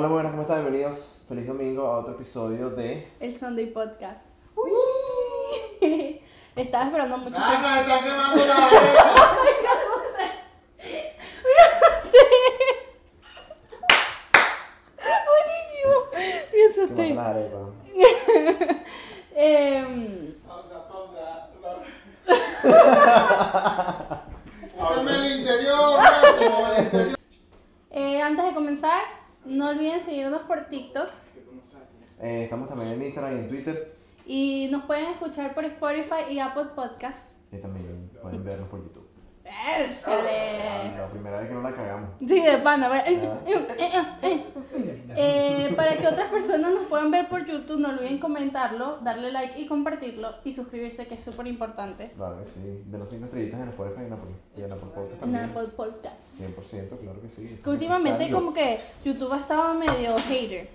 Hola, buenas, ¿cómo están? Bienvenidos. Feliz domingo a otro episodio de. El Sunday Podcast. Estaba esperando mucho ¡Ah, tiempo. me está quemando la oreja! Buenísimo. Me ¿Qué asusté. Em, Pausa, pausa. Háblame el interior, brazo, el interior. eh, antes de comenzar, no olviden seguirnos por TikTok Eh, estamos también en Instagram y en Twitter. y nos pueden escuchar por Spotify y Apple Podcasts. Y también pueden vernos por YouTube. ¡Excelente! La primera vez que no la cagamos. Sí, de pana. Eh, para que otras personas nos puedan ver por YouTube, no olviden comentarlo, darle like y compartirlo y suscribirse, que es súper importante. Claro que sí. De los 5 estrellitas en Spotify y en Apple. Y en Apple Podcast En también. Apple Podcasts. 100%, claro que sí. Que últimamente necesario. como que YouTube ha estado medio hater.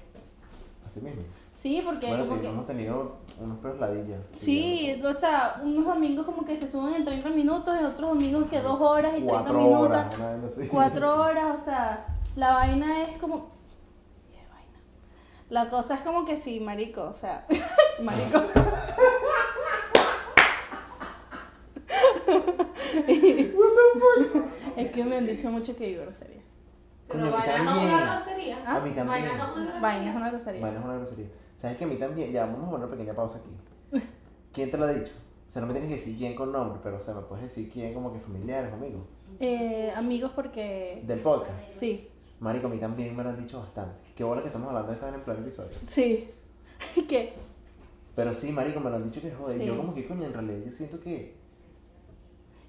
Así mismo. Sí, porque Bueno, como que... hemos tenido unos peos ladillas. Sí, o sea, unos domingos como que se suben en 30 minutos y otros domingos que dos horas y 30 Cuatro minutos. horas, una vez así. Cuatro horas, o sea, la vaina es como... La cosa es como que sí, marico, o sea, marico. es que me han dicho mucho que digo grosería. Coño, a mí vaina no es también. una grosería. ¿Ah? A mí también. Vaina no es una grosería. Vaina es una grosería. Bueno, es una grosería. ¿Sabes que a mí también? Ya, vamos a poner una pequeña pausa aquí. ¿Quién te lo ha dicho? O sea, no me tienes que decir quién con nombre, pero o sea, me puedes decir quién como que familiares, amigos. Eh, amigos porque... Del podcast. Sí, Marico, a mí también me lo han dicho bastante. Qué bola que estamos hablando de esto en el primer episodio. sí. ¿Qué? Pero sí, marico, me lo han dicho que joder. Sí. Yo como que coño, en realidad yo siento que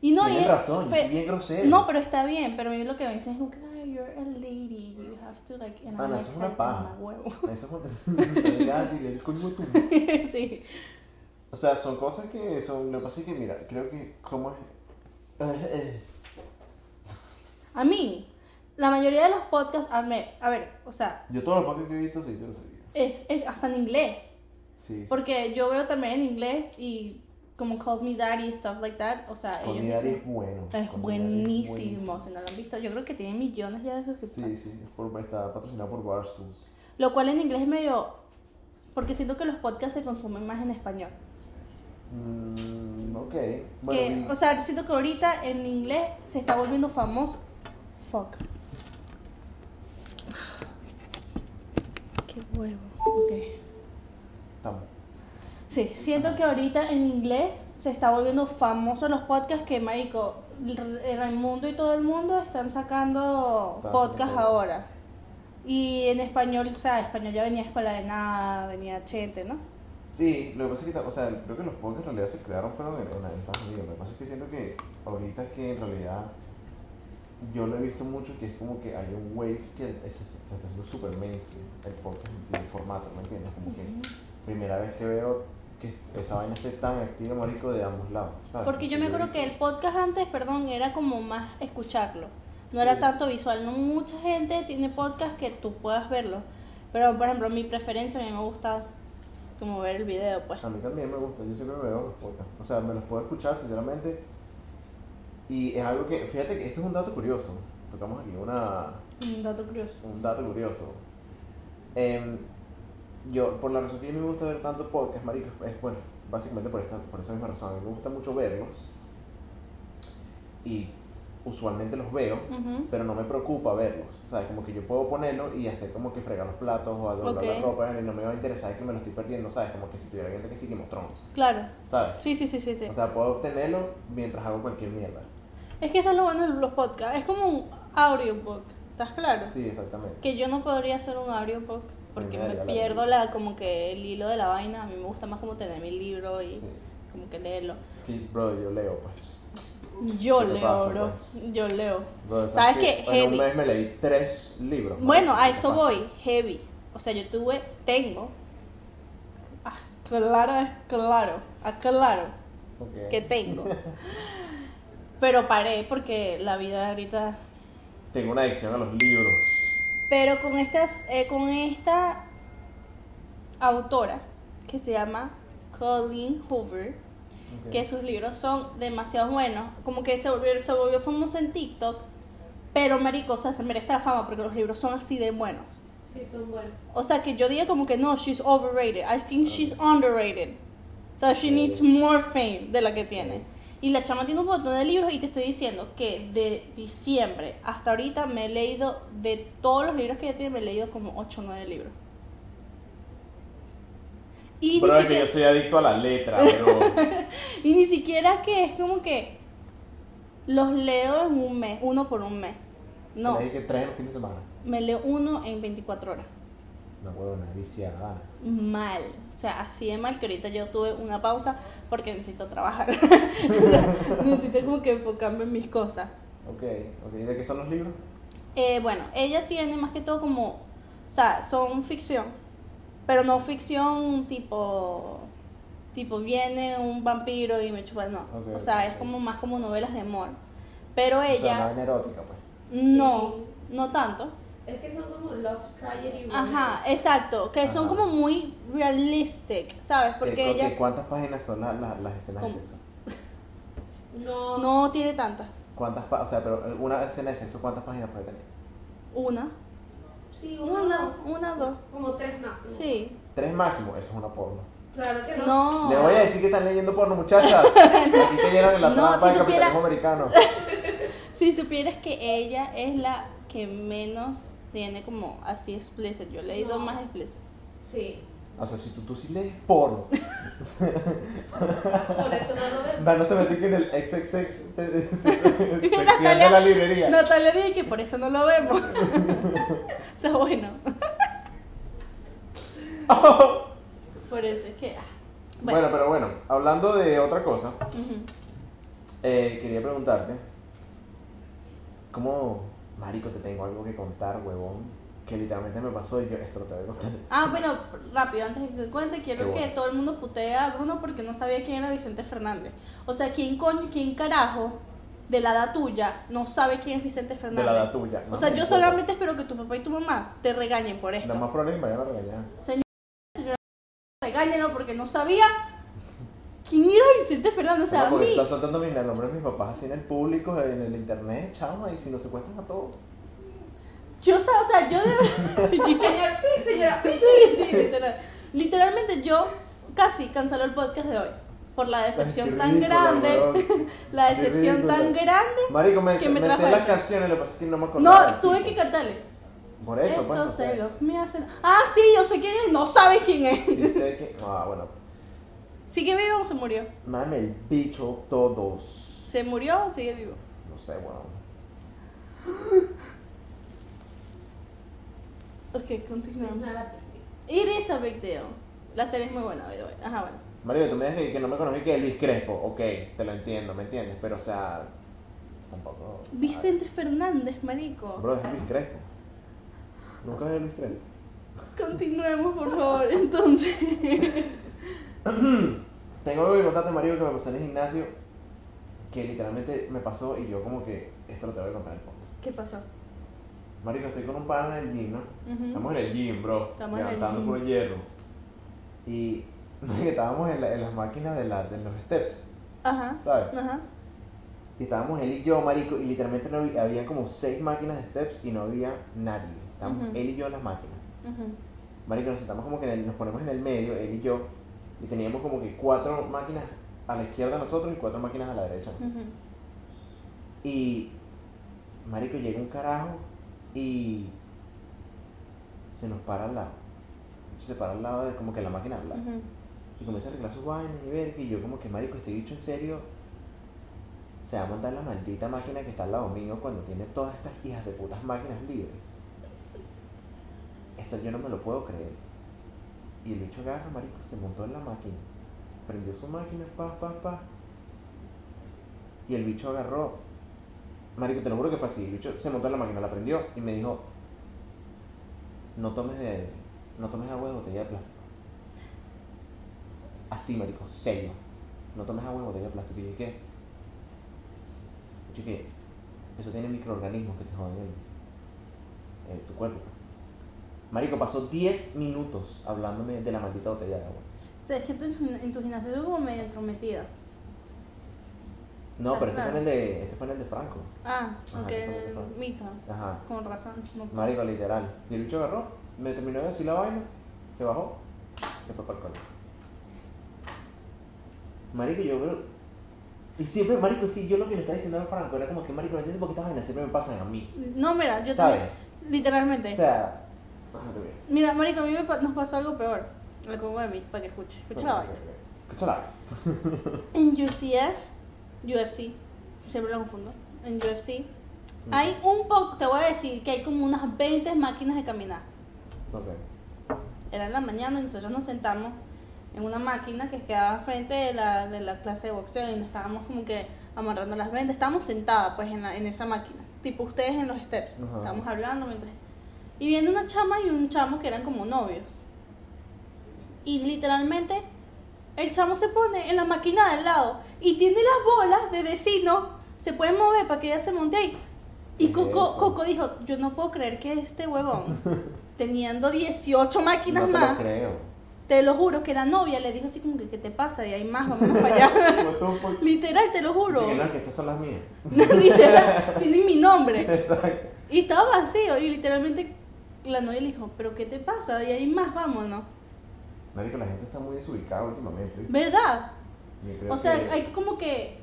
Y no, y tienes es- razón, yo pe- soy bien grosero. No, pero está bien, pero a mí lo que me dicen es como que, "Ay, you're a lady, you have to like... and Ah, no, eso es una "Ay, paja. mamá huevo". Eso es un... Ya, sí, el coño tu- sí. O sea, son cosas que son... Lo que pasa es que, mira, creo que como es... Eh, eh. A mí, la mayoría de los podcasts, a ver, a ver o sea, Yo todo lo poco que he visto se dice lo seguido. es, es hasta en inglés. Sí, sí. Porque yo veo también en inglés y como Call Me Daddy, stuff like that. O sea, mi ellos Daddy dicen- es bueno. es es buenísimo. Si no lo han visto, yo creo que tiene millones ya de suscriptores. Sí, sí, es por, está patrocinado por Barstools. Lo cual en inglés es medio. Porque siento que los podcasts se consumen más en español. Mm, ok. Bueno, que, o sea, siento que ahorita en inglés se está volviendo famoso. Fuck. Qué huevo. Ok. estamos. Sí, siento que ahorita en inglés se está volviendo famoso los podcasts que, marico, Raimundo y todo el mundo están sacando Están podcasts ahora. Y en español, o sea, español ya venía Escuela de Nada, venía Chente, ¿no? Sí, lo que pasa es que, o sea, creo que los podcasts en realidad se crearon fueron en, en Estados Unidos. Lo que pasa es que siento que ahorita es que en realidad yo lo he visto mucho que es como que hay un wave que es- se, se está haciendo súper mainstream, el podcast en sí, el formato, ¿me entiendes? Como que primera vez que veo que esa vaina esté tan activa, marico, de ambos lados, ¿sabes? Porque yo me acuerdo que el podcast antes, perdón, era como más escucharlo. No era tanto visual. No mucha gente tiene podcast que tú puedas verlo. Pero, por ejemplo, mi preferencia a mí me gusta como ver el video, pues. A mí también me gusta, yo siempre veo los podcasts. O sea, me los puedo escuchar, sinceramente. Y es algo que, fíjate que esto es un dato curioso. Tocamos aquí una, Un dato curioso. un dato curioso. Em, yo, por la razón que a mí me gusta ver tanto podcast, marico, es bueno, básicamente por, esta, por esa misma razón. A mí me gusta mucho verlos. Y usualmente los veo, Ujú. pero no me preocupa verlos. ¿Sabes? Como que yo puedo ponerlo y hacer como que fregar los platos o doblar Ok. la ropa y no me va a interesar que me lo estoy perdiendo, ¿sabes? Como que si estuviera viendo que sí Game Claro. ¿sabes? Sí, sí, sí, sí, sí. O sea, puedo obtenerlo mientras hago cualquier mierda. Es que eso es lo bueno de los podcasts. Es como un audiobook. ¿Estás claro? Sí, exactamente. Que yo no podría hacer un audiobook porque Me me daría la pierdo la, como que el hilo de la vaina. A mí me gusta más como tener mi libro y Sí. como que leerlo. Que, bro, yo leo, pues. Yo ¿Qué te leo, pasa, bro. pues? Yo leo. Bro, ¿Sabes qué? En un mes me leí tres libros. Bueno, a ¿qué eso voy, heavy. O sea, yo tuve, tengo. Ah, claro, claro, aclaro que tengo. Pero paré porque la vida ahorita. Tengo una adicción a los libros. Pero con estas, eh, con esta autora que se llama Colleen Hoover, Ok. que sus libros son demasiado buenos, como que se volvió, se volvió famoso en TikTok, pero marico, o sea, se merece la fama porque los libros son así de buenos. Sí, son buenos. O sea, que yo diga como que no, she's overrated. I think she's underrated. So she needs more fame de la que tiene. Y la chama tiene un montón de libros y te estoy diciendo que de diciembre hasta ahorita me he leído, de todos los libros que ella tiene, me he leído como 8 o 9 libros. Y ni, es que yo soy adicto a la letra, bro. y ni siquiera que es como que los leo en un mes, uno por un mes. No, leí que tres en fin de semana. me leo uno en 24 horas. No, huevo, una viciada. mal. O sea, así de mal que ahorita yo tuve una pausa porque necesito trabajar. O sea, necesito como que enfocarme en mis cosas. Ok, ok. ¿Y de qué son los libros? Eh, bueno, ella tiene más que todo como, o sea, son ficción, pero no ficción tipo, tipo viene un vampiro y me chupa, no. O sea, es como más como novelas de amor. Pero O sea, una ella, erótica, pues. no, no tanto. Es que son como love tragedy Ajá, exacto, que son como muy realistic, ¿sabes? Porque ¿Qué- ella qué- ¿Cuántas páginas son la- la- las escenas de ¿Cómo? sexo? No, no tiene tantas. ¿Cuántas pa- o sea, pero una escena de sexo, ¿cuántas páginas puede tener? Una, sí, una, una, una, dos. como tres más. ¿no? Sí. Tres máximo, eso es una porno. Claro que no. No. Le voy a decir que están leyendo porno, muchachas. Aquí te llenan en la No, trampa si del capitalismo americano. Si supieras que ella es la que menos tiene como así explicit. Yo he leído No. más explicit. Sí, O sea, si tú, tú sí lees porno. por eso no lo vemos. Dan no se metió que en el XXX sección de Natalia- la librería. Natalia dije que por eso no lo vemos. Está bueno. Por eso es que. ah, Bueno, pero bueno, hablando de otra cosa, eh, quería preguntarte, ¿cómo, marico, te tengo algo que contar, huevón? Que literalmente me pasó y yo esto lo te voy a contar. Ah, bueno, rápido, antes de que cuente, quiero que todo el mundo putee a Bruno porque no sabía quién era Vicente Fernández. O sea, ¿quién coño, quién carajo de la edad tuya no sabe quién es Vicente De Fernández? la edad tuya. O sea, yo solamente espero que tu papá y tu mamá te regañen por esto. Nada más probable es que me vayan a regañar. Señor, señora, regáñenlo porque no sabía quién era Vicente Fernández. O sea, No, a porque mí. está soltando mis el nombre de mis papás así en el público, en el internet, chama, y si nos secuestran a todos. Yo, o sea, o sea, yo de yo- Señor Pete, señora Pete. Sí, sí, literal. Literalmente yo casi canceló el podcast de hoy. Por la decepción tan grande. La decepción tan grande. Marico, me, ¿Quién me me sé las canciones, lo que pasa es que no me acordaba. No, tuve que cantarle. Por eso, pues, no Estos sé. celos me hacen. Ah, sí, yo sé quién es. No sabes quién es. Sí sé que... Ah, bueno. ¿Sigue vivo o se murió? Mame el bicho todos. ¿Se murió o sigue vivo? No sé, weón. Ok, continuamos. It is a big deal. La serie es muy buena, by the way. Ajá, bueno. Marico, tú me dices que, que no me conocí que Elvis Crespo. Ok, te lo entiendo, ¿me entiendes? Pero, o sea... Tampoco... Vicente Fernández, marico. Bro, es Elvis Crespo. Nunca vi a Elvis Crespo. Continuemos, por favor. Entonces. Tengo algo que contarte, Marico, que me pasó en el gimnasio. Que literalmente me pasó y yo como que... Esto lo te voy a contar el podcast. ¿Qué pasó? Marico, estoy con un pana en el gym, ¿no? Ujú. Estamos en el gym, bro. Estamos en el levantando gym. puro hierro. Y estábamos en, la- en las máquinas de, la, de los steps, Ajá. ¿sabes? Ajá. Y estábamos él y yo, marico, y literalmente no había, había como seis máquinas de steps y no había nadie. Estábamos Ujú. él y yo en las máquinas. Ujú. Marico, nos sentamos como que el- nos ponemos en el medio, él y yo, y teníamos como que cuatro máquinas a la izquierda de nosotros y cuatro máquinas a la derecha. de nosotros. Ujú. Y, marico, llega un carajo y se nos para al lado. Se para al lado de como que la máquina al lado. Y comienza a arreglar sus vainas y ver. Y yo como que, marico, este bicho en serio se va a montar la maldita máquina que está al lado mío cuando tiene todas estas hijas de putas máquinas libres. Esto yo no me lo puedo creer. Y el bicho agarra, marico, se montó en la máquina. Prendió su máquina, pa, pa, pa. Y el bicho agarró. Marico, te lo juro que fue así. El bicho se montó en la máquina, la prendió y me dijo, no tomes de, no tomes agua de botella de plástico. Así, marico, serio. No tomes agua de botella de plástico. Y dije, ¿qué? Yo que eso tiene microorganismos que te joden el, el- tu cuerpo. Marico, pasó 10 minutos hablándome de la maldita botella de agua. O sea, es que tú en tu gimnasio como medio entrometida. No, pero este fue, en el de, este fue en el de Franco. Ah, Ajá, ok, fue, qué fue. mito. Ajá. Con razón. No. Marico, literal. Y el bicho agarró, me terminó de decir la vaina, se bajó, se fue para el colegio. Marico, yo creo. Y siempre, Marico, es que yo lo que le estaba diciendo a Franco era como que, Marico, no entiendo por qué estas vainas siempre me pasan a mí. No, mira, yo ¿Sabes? también. Literalmente. O sea. Bájate bien. Mira, marico, a mí me pa- nos pasó algo peor. Le pongo de mí, para que escuche. Escucha la vaina. Escucha la En UCF, UFC, siempre lo confundo. En UFC, hay un poco, te voy a decir que hay como unas 20 máquinas de caminar. Ok. Era en la mañana y nosotros nos sentamos en una máquina que quedaba frente de la, de la clase de boxeo y nos estábamos como que amarrando las vendas. Estábamos sentadas pues en, la- en esa máquina, tipo ustedes en los steps. Ajá. Estábamos hablando mientras... Y viendo una chama y un chamo que eran como novios. Y literalmente el chamo se pone en la máquina de al lado y tiene las bolas de vecino, se puede mover para que ella se monte ahí. Y ¿Qué es Coco? Coco dijo, yo no puedo creer que este huevón, teniendo 18 máquinas No te más, lo creo. te lo juro que la novia le dijo así como que, ¿qué te pasa? Y hay más, vámonos para allá. Fuck? Literal, te lo juro. Que estas son las mías. Literal, tienen mi nombre. Exacto. Y estaba vacío y literalmente la novia le dijo, ¿pero qué te pasa? Y hay más, vámonos. Marico, la gente está muy desubicada últimamente, ¿viste? ¿Verdad? O sea, que hay que como que...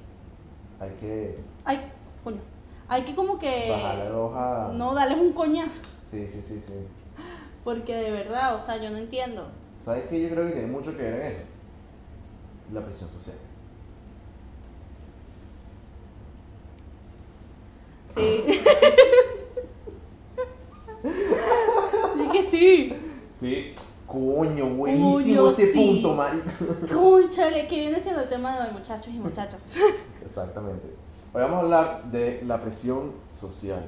hay que Hay, coño, hay que como que... bajarle dos a. No, darles un coñazo. Sí, sí, sí, sí. Porque de verdad, o sea, yo no entiendo. ¿Sabes qué? Yo creo que tiene mucho que ver en eso. La presión social. Sí. que sí. Sí. Coño, buenísimo Coño, ese sí. punto, marico. Cónchale, que viene siendo el tema de hoy, muchachos y muchachas. Exactamente. Hoy vamos a hablar de la presión social.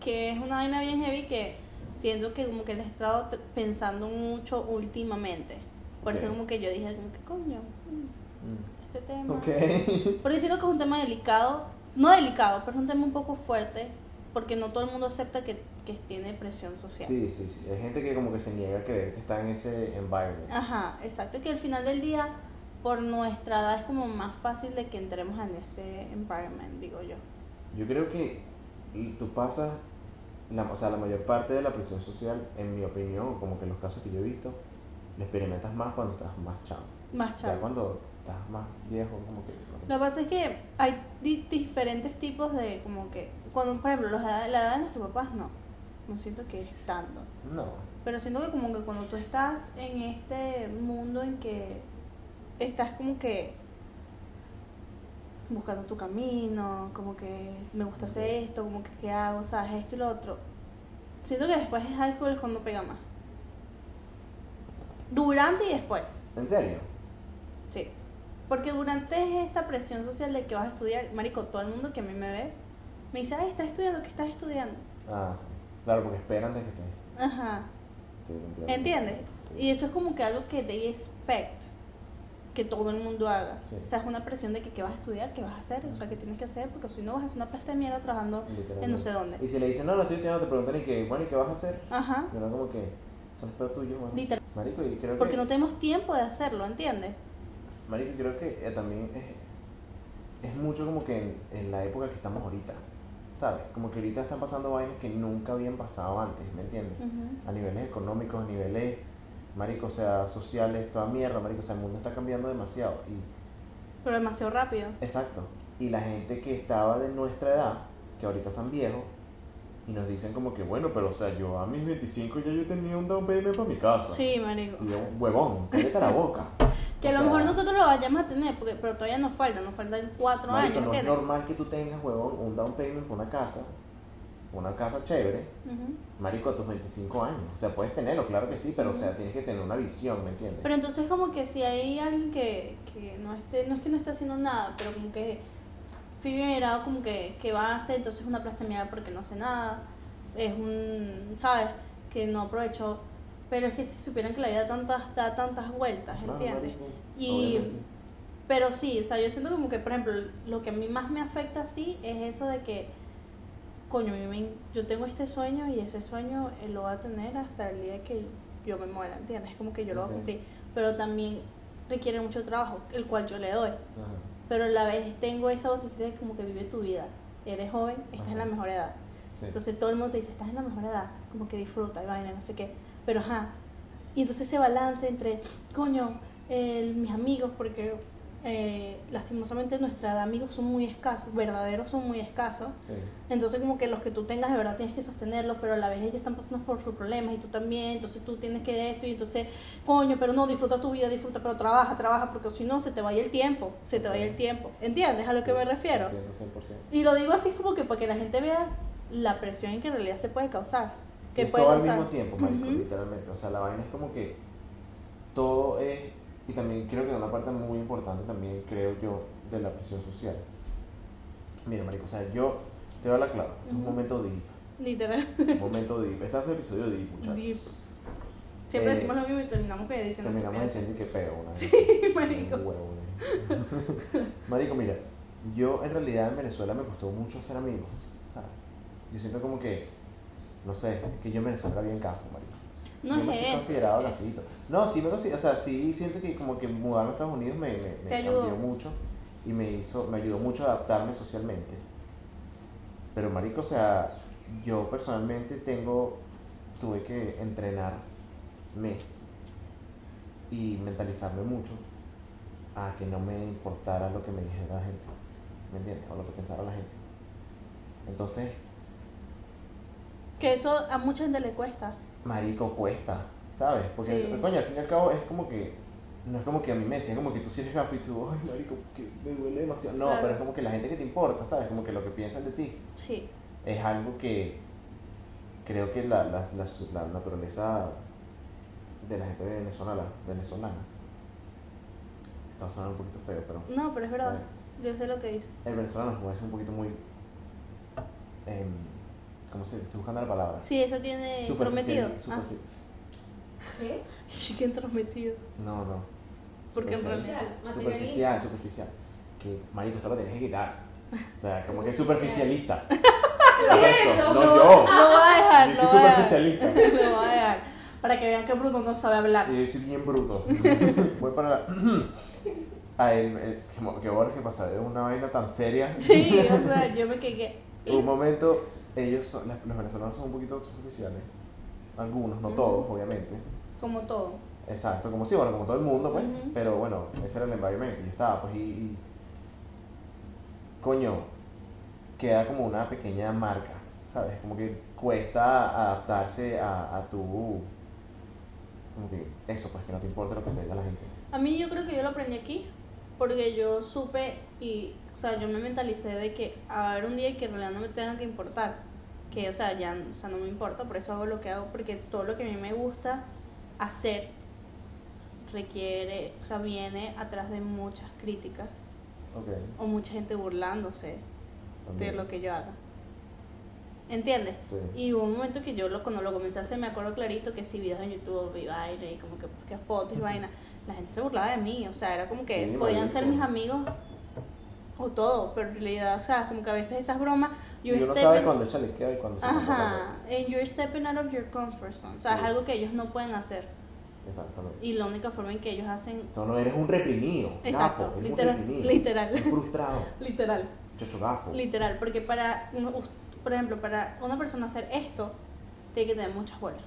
que es una vaina bien heavy que siento que como que le he estado pensando mucho últimamente. Por eso Ok. como que yo dije, como que coño, mm, este tema. Ok. Porque siento que es un tema delicado, no delicado, pero es un tema un poco fuerte, porque no todo el mundo acepta que, que tiene presión social. Sí, sí, sí. Hay gente que como que se niega a creer que está en ese environment. Ajá, exacto, que al final del día, por nuestra edad, es como más fácil de que entremos en ese environment, digo yo. Yo creo que tú pasas, la, o sea, la mayor parte de la presión social, en mi opinión, como que en los casos que yo he visto, la experimentas más cuando estás más chavo. Más O sea, chavo. cuando estás más viejo, como que... no te- Lo que pasa es que hay di- diferentes tipos de, como que, cuando, por ejemplo, los edad- la edad de nuestros papás, no, no siento que es tanto. No. Pero siento que como que cuando tú estás en este mundo en que estás como que buscando tu camino, como que me gusta hacer esto, como que qué hago, sabes, esto y lo otro. Siento que después de high school es cuando pega más. Durante y después. ¿En serio? Sí. Porque durante es esta presión social de que vas a estudiar, marico, todo el mundo que a mí me ve me dice, ay, estás estudiando, ¿qué estás estudiando? Ah, sí. Claro, porque esperan de que estés. Ajá. Sí, te entiendo. ¿Entiendes? Sí. Y eso es como que algo que they expect que todo el mundo haga. Sí. O sea, es una presión de que qué vas a estudiar, qué vas a hacer, o sea, qué tienes que hacer, porque si no vas a hacer una plasta de mierda trabajando en no sé dónde. Y si le dicen, no, no estoy estudiando, te preguntan, ¿y qué? Bueno, ¿y qué vas a hacer? Ajá. Uno como que, son peor tuyo, mano. Literal. Marico, y creo Porque que... no tenemos tiempo de hacerlo, ¿entiendes? Marico, creo que eh, también es, es mucho como que en, en la época que estamos ahorita, ¿sabes? Como que ahorita están pasando vainas que nunca habían pasado antes, ¿me entiendes? A niveles económicos, a niveles, marico, o sea, sociales, toda mierda, marico, o sea, el mundo está cambiando demasiado y, Pero demasiado rápido. exacto, y la gente que estaba de nuestra edad, que ahorita están viejos, y nos dicen como que, bueno, pero o sea, yo a mis 25 ya yo tenía un down payment para mi casa. Sí, marico. Y yo, huevón, cállate la boca. Que O a lo sea, mejor nosotros lo vayamos a tener, porque, pero todavía nos falta, nos faltan cuatro Marico, años, no es normal que tú tengas, huevón, un down payment por una casa, una casa chévere, marico, a tus 25 años. O sea, puedes tenerlo, claro que sí, pero o sea, tienes que tener una visión, ¿me entiendes? Pero entonces como que si hay alguien que, que no esté, no es que no esté haciendo nada, pero como que figurado como que, que va a hacer, entonces es una plastemiada porque no hace nada, es un, ¿sabes? Que no aprovechó. Pero es que si supieran que la vida da tantas, da tantas vueltas, ¿entiendes? Y- obviamente. Pero sí, o sea, yo siento como que, por ejemplo, lo que a mí más me afecta así es eso de que, coño, yo tengo este sueño y ese sueño eh, lo voy a tener hasta el día que yo me muera, ¿entiendes? Es como que yo lo voy a cumplir. Pero también requiere mucho trabajo, el cual yo le doy. Ajá. Pero a la vez tengo esa vocecita de como que vive tu vida. Eres joven, estás en la Ajá. mejor edad. Sí. Entonces todo el mundo te dice, estás en la mejor edad, como que disfruta y vaina, no sé qué. Pero ajá. Y entonces ese balance entre, coño, mis amigos, porque eh, lastimosamente nuestra edad de amigos son muy escasos, verdaderos son muy escasos. Sí. Entonces como que los que tú tengas de verdad tienes que sostenerlos, pero a la vez ellos están pasando por sus problemas y tú también, entonces tú tienes que esto y entonces, coño, pero no, disfruta tu vida, disfruta, pero trabaja, trabaja, porque si no se te vaya el tiempo, se te vaya el tiempo. ¿Entiendes a lo que Sí, me refiero? Entiendo 100%. Y lo digo así como que para que la gente vea la presión que en realidad se puede causar. Que es puede todo al causar. mismo tiempo, marico, literalmente. O sea, la vaina es como que todo es, y también creo que una parte muy importante también, creo yo, de la presión social. Mira, marico, o sea, yo te doy la clave. Es un momento deep. Literal. Un momento deep. Este es el episodio deep, muchachos. Deep. Siempre Eh, decimos lo mismo y terminamos que diciendo que Terminamos piensa. diciendo que peo una vez. Sí, marico. Un huevo, eh. marico, mira, yo en realidad en Venezuela me costó mucho hacer amigos. Yo siento como que, no sé, que yo en Venezuela bien cafo, marico. No yo me es eso. considerado gafito. No, sí me considero, o sea, sí siento que como que mudarme a Estados Unidos me, me, me Te ayudó. cambió mucho y me hizo, me ayudó mucho a adaptarme socialmente. Pero marico, o sea, yo personalmente tengo, tuve que entrenarme y mentalizarme mucho a que no me importara lo que me dijera la gente, ¿me entiendes? O lo que pensara la gente. Entonces, Que eso a mucha gente le cuesta. marico, cuesta, ¿sabes? Porque, Sí. eso- coño, al fin y al cabo es como que, no es como que a mí me decían como que tú sí eres gafo y tú, ay, marico, que me duele demasiado. No, Claro. pero es como que la gente que te importa, ¿sabes? Como que lo que piensan de ti Sí. es algo que creo que la, la, la, la naturaleza de la gente venezolana, venezolana, está sonando un poquito feo, pero No, pero es verdad. Yo sé lo que dice. el venezolano es un poquito muy, em, ¿cómo se Estoy buscando la palabra. Sí, eso tiene prometido. Superficial, Ah, ¿Qué? chicken entrometido. No, no. Porque en Superficial. realidad- Superficial, superficial. Que, marico, esto lo tienes que quitar. O sea, como que superficialista. ¿Qué es Eso, eso? no yo. Lo voy a dejar, a dejar. superficialista. Lo voy a dejar. Para que vean que Bruno no sabe hablar. Y yo soy bien bruto. Voy para la... A él, que, pasa de una vaina tan seria. Sí, o sea, yo me quedé. Un momento, ellos son, los venezolanos son un poquito superficiales. Algunos, no todos, obviamente. Como todo. Exacto, como sí, bueno, como todo el mundo, pues. Pero bueno, ese era el environment que yo estaba, pues, y, y- Coño, queda como una pequeña marca, ¿sabes? Como que cuesta adaptarse a, a tu. Como que eso, pues, que no te importa lo que te diga la gente. A mí yo creo que yo lo aprendí aquí porque yo supe y, o sea, yo me mentalicé de que a haber un día que en realidad no me tenga que importar. Que, o sea, ya o sea, no me importa, por eso hago lo que hago, porque todo lo que a mí me gusta hacer requiere, o sea, viene atrás de muchas críticas Ok. o mucha gente burlándose de también. lo que yo haga. ¿Entiendes? Sí. Y hubo un momento que yo lo, cuando lo comencé a hacer me acuerdo clarito que si videos en YouTube y vaina y como que posteas fotos y vaina, la gente se burlaba de mí, o sea, era como que Sí, podían ser mis amigos o todo, pero en realidad, o sea, como que a veces esas bromas, Y uno sabe stepping, cuando echa liqueo y cuando se ajá, and you're stepping out of your comfort zone, o sea, Sí, es algo que ellos no pueden hacer. Exactamente. y la única forma en que ellos hacen, O sea, no eres un reprimido. Exacto, Gafo, eres literal, un reprimido. literal. Un frustrado. literal, Chacho gafo. literal, porque para, por ejemplo, para una persona hacer esto, tiene que tener muchas bolas.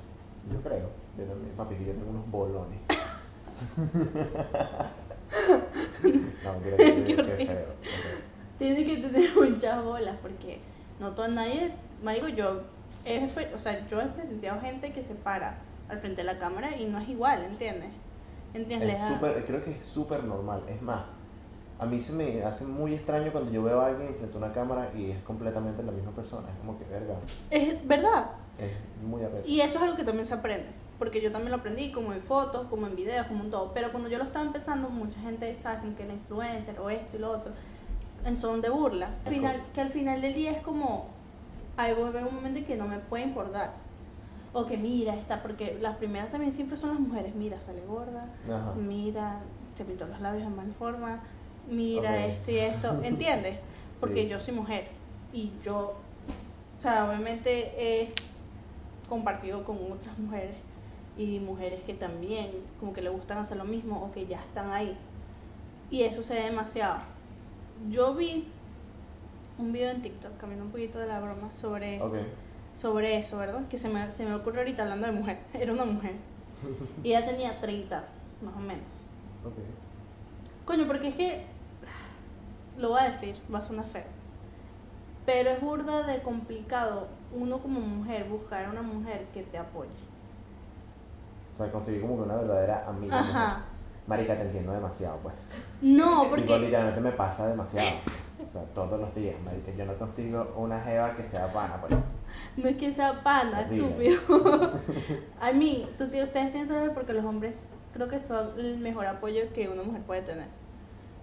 Yo creo. Yo también, papi, yo tengo unos bolones. no, mentira, que, que, que feo. ok. Tiene que tener muchas bolas porque no todo nadie, marico, yo he, o sea, yo he presenciado gente que se para al frente de la cámara y no es igual, ¿entiendes? ¿Entiendes? Súper, creo que es súper normal. Es más, a mí se me hace muy extraño cuando yo veo a alguien frente a una cámara y es completamente la misma persona. Es como que, verga, Es verdad. es muy arrecho. Y eso es algo que también se aprende. Porque yo también lo aprendí, como en fotos, como en videos, como en todo. Pero cuando yo lo estaba empezando, mucha gente, ¿sabes? Como que era influencer o esto y lo otro, en son de burla. Al final, que al final del día es como, ahí ver un momento en que no me puede importar. O que mira, está, porque las primeras también siempre son las mujeres. Mira, sale gorda, Ajá. mira, se pintó los labios de mal forma, mira Ok. esto y esto, ¿entiendes? Porque Sí, yo soy mujer y yo, o sea, obviamente he compartido con otras mujeres y mujeres que también como que le gustan hacer lo mismo o que ya están ahí. Y eso se ve demasiado. Yo vi un video en TikTok, cambiando un poquito de la broma, sobre sobre eso, ¿verdad? Que se me, se me ocurrió ahorita hablando de mujer. Era una mujer. Y ella tenía 30, más o menos. Ok. Coño, porque es que. Lo voy a decir, va a sonar feo. Pero es burda de complicado uno como mujer buscar a una mujer que te apoye. O sea, conseguí como que una verdadera amiga. Ajá. Marica, te entiendo demasiado, pues. No, Tipo, porque. literalmente me pasa demasiado. O sea, todos los días, marica. Yo no consigo una jeva que sea pana, pues. No es que sea pana, Horrible. estúpido. A mí, tú, ustedes tienen suerte porque los hombres creo que son el mejor apoyo que una mujer puede tener.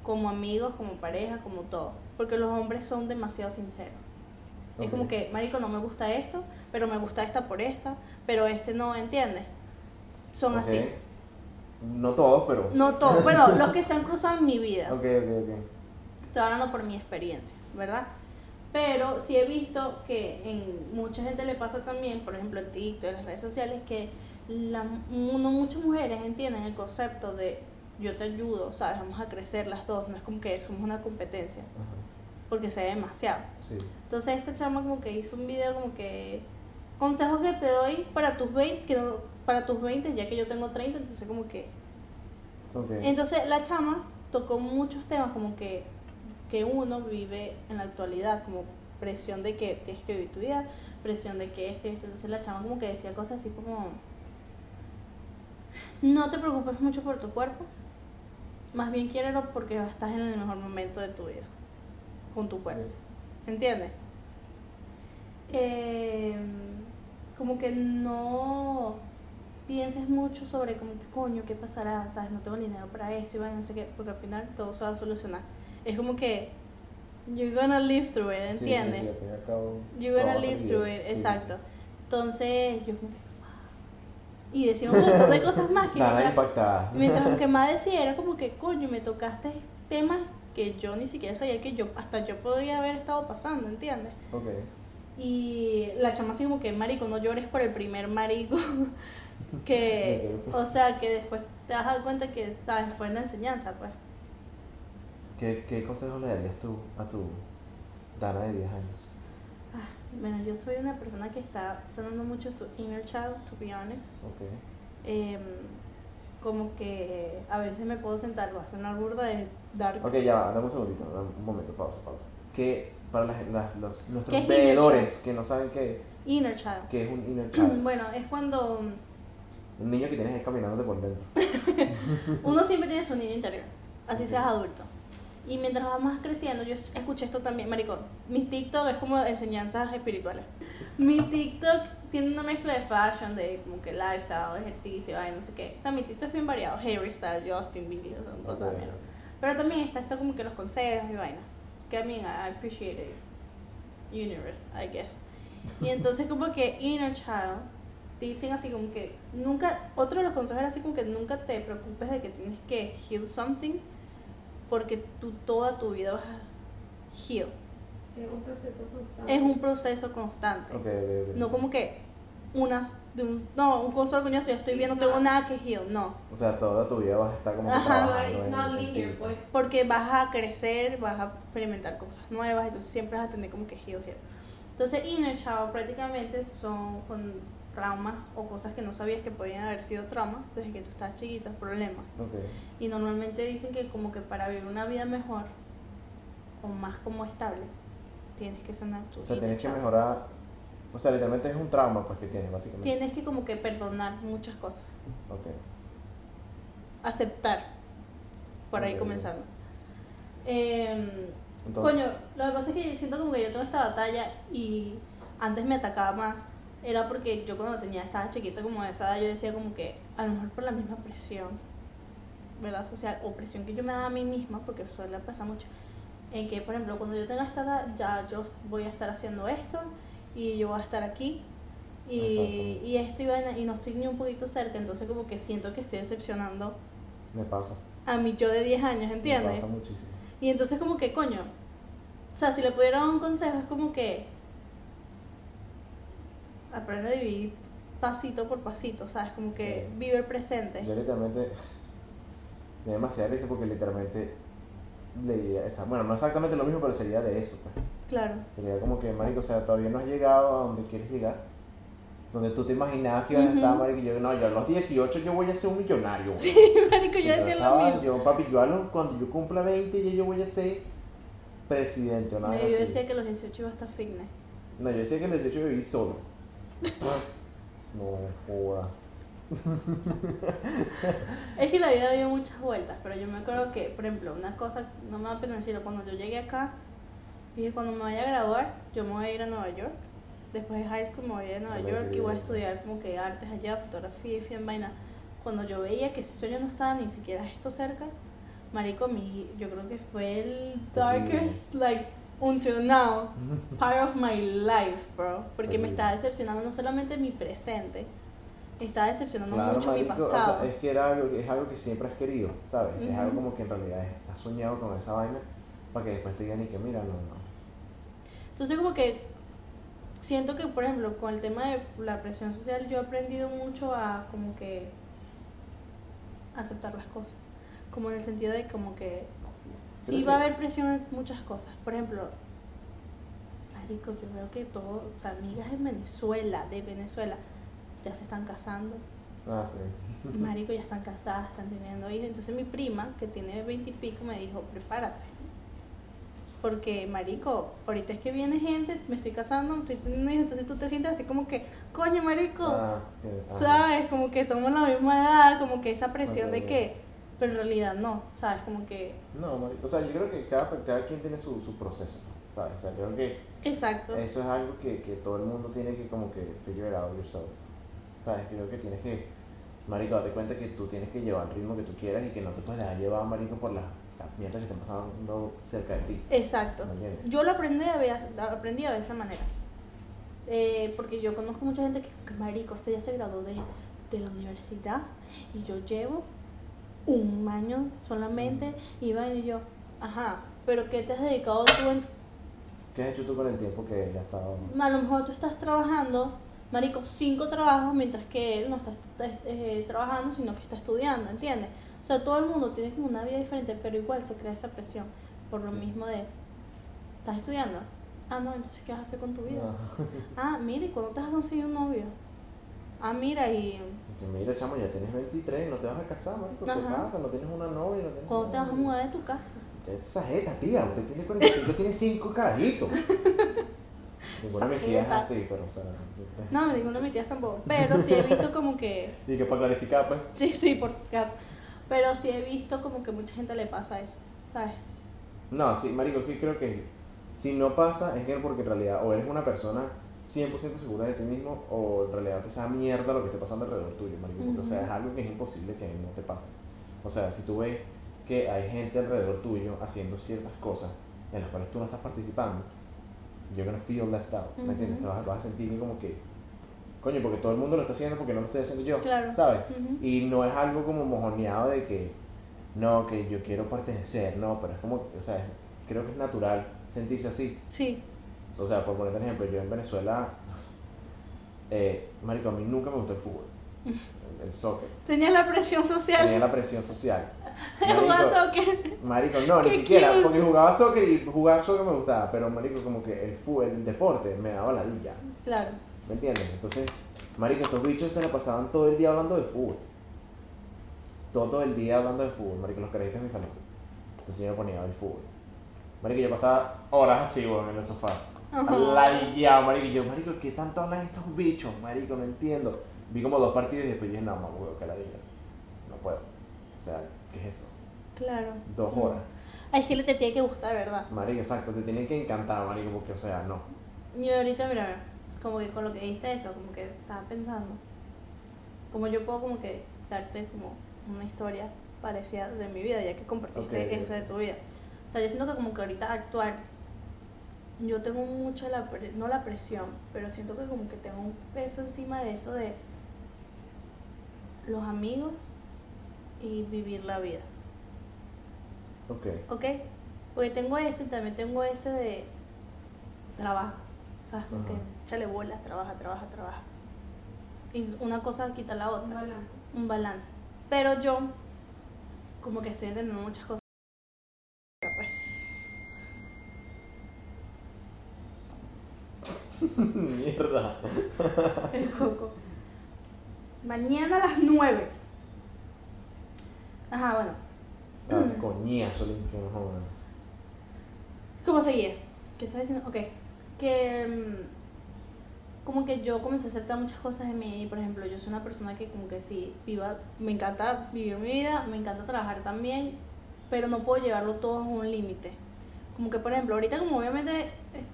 Como amigos, como pareja, como todo. Porque los hombres son demasiado sinceros. Es Ok. como que, marico, no me gusta esto, pero me gusta esta por esta, pero este no, ¿entiendes? Son Ok. así. No todos, pero. No todos, bueno, los que se han cruzado en mi vida. Ok, ok, ok. Estoy hablando por mi experiencia, ¿verdad? Pero sí he visto que en mucha gente le pasa también, por ejemplo en TikTok, en las redes sociales, que la, uno, muchas mujeres entienden el concepto de yo te ayudo, ¿sabes? Vamos a crecer las dos, no es como que somos una competencia, Ajá. porque se ve demasiado. Sí. Entonces esta chama como que hizo un video como que consejos que te doy para tus 20, que no- para tus 20, ya que yo tengo 30, entonces como que Ok. entonces la chama tocó muchos temas como que, que uno vive en la actualidad, como presión de que tienes que vivir tu vida, presión de que esto y esto. Entonces la chama como que decía cosas así como, no te preocupes mucho por tu cuerpo, más bien quiérelo porque estás en el mejor momento de tu vida, con tu cuerpo. ¿Entiendes? Eh, como que no pienses mucho sobre como que coño, ¿qué pasará? ¿Sabes? No tengo dinero para esto y bueno, no sé qué, porque al final todo se va a solucionar. Es como que you're gonna live through it, Sí, sí, ¿entiendes? Sí, al fin y al cabo, You're gonna live through it, Sí, sí, exacto. Entonces, yo como que. Y decía un montón de cosas más que Nada mientras, mientras que más decía era como que, coño, me tocaste temas que yo ni siquiera sabía que yo, hasta yo podía haber estado pasando, ¿entiendes? Ok. Y la chama así como que, marico, no llores por el primer marico. que, o sea, que después te vas a dar cuenta que, sabes, fue una enseñanza, pues. ¿Qué, ¿Qué consejos le darías tú a tu Dana de 10 años? Ah, Bueno, yo soy una persona que está sanando mucho su inner child, to be honest. Ok. Em, como que a veces me puedo sentar, va a sonar burda de dar... Ok, ya va, dame un segundito, dame un momento, pausa, pausa. Que para las, las- los, ¿Qué nuestros veedores que no saben qué es, Inner child. qué es un inner child, Bueno, es cuando un niño que tienes caminándote por dentro. uno siempre tiene su niño interior, así seas adulto. Y mientras vas más creciendo, yo escuché esto también, marico, mi TikTok es como enseñanzas espirituales. Mi TikTok tiene una mezcla de fashion, de como que lifestyle, ejercicio, ay, no sé qué. O sea, mi TikTok es bien variado, Harry Styles, Justin Bieber, un montón de Ok. mierda. Pero también está esto como que los consejos y vaina. Que a mí, I appreciate it. Universe, I guess. Y entonces como que Inner Child dicen así como que nunca, otro de los consejos era así como que nunca te preocupes de que tienes que heal something porque tú toda tu vida vas a heal. Es un proceso constante. Es un proceso constante. Ok, ok, ok. No como que unas, de un, no, un consuelo coñazo, yo estoy bien, no tengo not- nada que heal, no. O sea, toda tu vida vas a estar como que Ajá. trabajando It's not en linear, pues. Porque vas a crecer, vas a experimentar cosas nuevas, entonces siempre vas a tener como que heal, heal. Entonces, inner child prácticamente son con traumas o cosas que no sabías que podían haber sido traumas desde que tú estabas chiquita, problemas. Ok. Y normalmente dicen que como que para vivir una vida mejor o más como estable, tienes que sanar tu O sea, tienes que mejorar. O sea, literalmente es un trauma pues que tienes, básicamente. Tienes que como que perdonar muchas cosas, Ok. aceptar, por ahí Ok. comenzando. Entonces, Coño, lo que pasa es que siento como que yo tengo esta batalla y antes me atacaba más. Era porque yo cuando tenía, estaba chiquita como de esa edad, yo decía como que a lo mejor por la misma presión, ¿verdad? Social, o presión que yo me daba a mí misma, porque suele pasar mucho, en que, por ejemplo, cuando yo tenga esta edad, ya yo voy a estar haciendo esto y yo voy a estar aquí y, y esto y, y no estoy ni un poquito cerca, entonces como que siento que estoy decepcionando me pasa. a mi yo de 10 años, Me ¿entiendes? pasa muchísimo. Y entonces como que, coño, o sea, si le pudiera dar un consejo es como que aprende a vivir pasito por pasito, ¿sabes? Como que Sí. vive el presente. Yo literalmente me da demasiada risa porque literalmente le diría esa. Bueno, no exactamente lo mismo, pero sería de eso, pues. Claro. Sería como que, marico, o sea, todavía no has llegado a donde quieres llegar. Donde tú te imaginabas que ibas a estar, marico, y yo, no, yo a los 18 yo voy a ser un millonario. güey. Sí, marico, yo decía lo mismo. Yo, papi, yo a los- cuando yo cumpla 20 ya yo voy a ser presidente o nada No, yo decía que los 18 iba a estar fitness. No, yo decía que a los 18 yo viví solo. No, joda. Es que la vida dio muchas vueltas, pero yo me acuerdo que, por ejemplo, una cosa, no me da pena decirlo, cuando yo llegué acá, dije, cuando me vaya a graduar, yo me voy a ir a Nueva York. Después de high school me voy a ir a Nueva Yo me York y voy a estudiar como que artes allá, fotografía y film, vaina. Cuando yo veía que ese sueño no estaba ni siquiera esto cerca, marico, mi, yo creo que fue el darkest, like, until now, part of my life, bro. Porque me estaba decepcionando no solamente mi presente, me estaba decepcionando Claro, mucho mi marico, o pasado. sea, es que era algo, es algo que siempre has querido, ¿sabes? Es Ujú. algo como que en realidad es- has soñado con esa vaina para que después te digan y que mira, no, no. Entonces como que siento que, por ejemplo, con el tema de la presión social, yo he aprendido mucho a como que aceptar las cosas. Como en el sentido de como que sí va a haber presión en muchas cosas. Por ejemplo, marico, yo veo que todo, o sea, amigas en Venezuela, de Venezuela, ya se están casando. Ah, sí. Marico, ya están casadas, están teniendo hijos. Entonces mi prima, que tiene veinte y pico, me dijo, prepárate. Porque, marico, ahorita es que viene gente, me estoy casando, me estoy teniendo hijos, entonces tú te sientes así como que, coño, marico, Ah. ¿sabes? Como que estamos la misma edad, como que esa presión de que, pero en realidad no, ¿sabes? Como que, No, marico, o sea, yo creo que cada, cada quien tiene su, su proceso, ¿sabes? O sea, creo que exacto. eso es algo que, que todo el mundo tiene que como que figure out yourself. ¿Sabes? Creo que tienes que, marico, date cuenta que tú tienes que llevar el ritmo que tú quieras y que no te puedes dejar llevar, marico, por las, las mierdas que están pasando cerca de ti. Exacto. Yo lo aprendí a ver, aprendí a ver de esa manera. Eh, porque yo conozco mucha gente que, que, marico, este ya se graduó de, de la universidad y yo llevo un año solamente y va y yo, ajá, pero ¿qué te has dedicado tú en ¿Qué has hecho tú con el tiempo que ya estaba? a lo mejor tú estás trabajando, marico, cinco trabajos, mientras que él no está eh, trabajando, sino que está estudiando, ¿entiendes? O sea, todo el mundo tiene como una vida diferente, pero igual se crea esa presión por lo Sí. mismo de, ¿estás estudiando? Ah, no, entonces, ¿qué vas a hacer con tu vida? No. Ah, mira, ¿y cuándo te vas a conseguir un novio? Ah, mira, y Que mira, chamo, ya tienes 23, no te vas a casar, marico. ¿Qué Ajá. pasa? No tienes una novia, no tienes ¿cuándo te vas a mudar de tu casa? ¿Qué es esa jeta, tía? Usted tiene 45, tiene 5 carajitos. Ninguna de mis tías es así, pero o sea. No, ninguno de mis tías tampoco, pero sí he visto como que... Y que para clarificar, pues. Sí, sí, por si acaso. Pero sí he visto como que mucha gente le pasa eso, ¿sabes? No, sí, marico, que creo que si no pasa es que porque en realidad o eres una persona 100% segura de ti mismo o en realidad te sea mierda lo que esté pasando alrededor tuyo, marico. Porque, o sea, es algo que es imposible que no te pase. O sea, si tú ves que hay gente alrededor tuyo haciendo ciertas cosas en las cuales tú no estás participando, you're gonna feel left out, ¿me entiendes? Te vas, vas a sentir como que, coño, porque todo el mundo lo está haciendo porque no lo estoy haciendo yo, Claro. ¿sabes? Y no es algo como mojoneado de que, no, que yo quiero pertenecer, no, pero es como, o sea, creo que es natural sentirse así. Sí, O sea, por ponerte un ejemplo, yo en Venezuela, eh, marico, a mí nunca me gustó el fútbol, el, el soccer. tenía la presión Tenía social. la presión social. Marico, soccer. marico, no, ni siquiera, cute. porque jugaba soccer y jugar soccer me gustaba, pero marico, como que el fútbol, el deporte me daba ladilla. Claro. ¿Me entiendes? Entonces, marico, estos bichos se la pasaban todo el día hablando de fútbol. Todo el día hablando de fútbol, marico, los carajitos en mi salón. Entonces yo me ponía a ver fútbol. Marico, yo pasaba horas así, weón, en el sofá. Ajá. Ladillado, marico. Y yo, marico, ¿qué tanto hablan estos bichos? Marico, no entiendo. Vi como dos partidos y después dije, no, mamá, que ladilla. No puedo. O sea, ¿qué es eso? Claro. Dos horas. Ay, es que le te tiene que gustar, ¿verdad? Marico, exacto, te tienen que encantar, marico, porque, o sea, no. Yo ahorita, mira, como que con lo que dijiste eso, como que estaba pensando, como yo puedo como que darte como una historia parecida de mi vida, ya que compartiste Ok, ok. esa de tu vida. O sea, yo siento que como que ahorita actual, yo tengo mucho la, pre- no la presión, pero siento que como que tengo un peso encima de eso de los amigos y vivir la vida. Ok. ¿Ok? Porque tengo eso y también tengo ese de trabajo. ¿Sabes? Como Ajá. que échale bolas, trabaja, trabaja, trabaja. Y una cosa quita la Un otra. balance. Un balance. Pero yo, como que estoy entendiendo muchas cosas. Pues. Mierda. El coco. Mañana a las 9. Ajá, bueno. Ah, ese coñazo limpio, no jodas. ¿Cómo seguía? ¿Qué estaba diciendo? Ok. Que. mm, Como que yo comencé a aceptar muchas cosas de mí. Por ejemplo, yo soy una persona que, como que sí, viva. Me encanta vivir mi vida, me encanta trabajar también. Pero no puedo llevarlo todo a un límite. Como que, por ejemplo, ahorita, como obviamente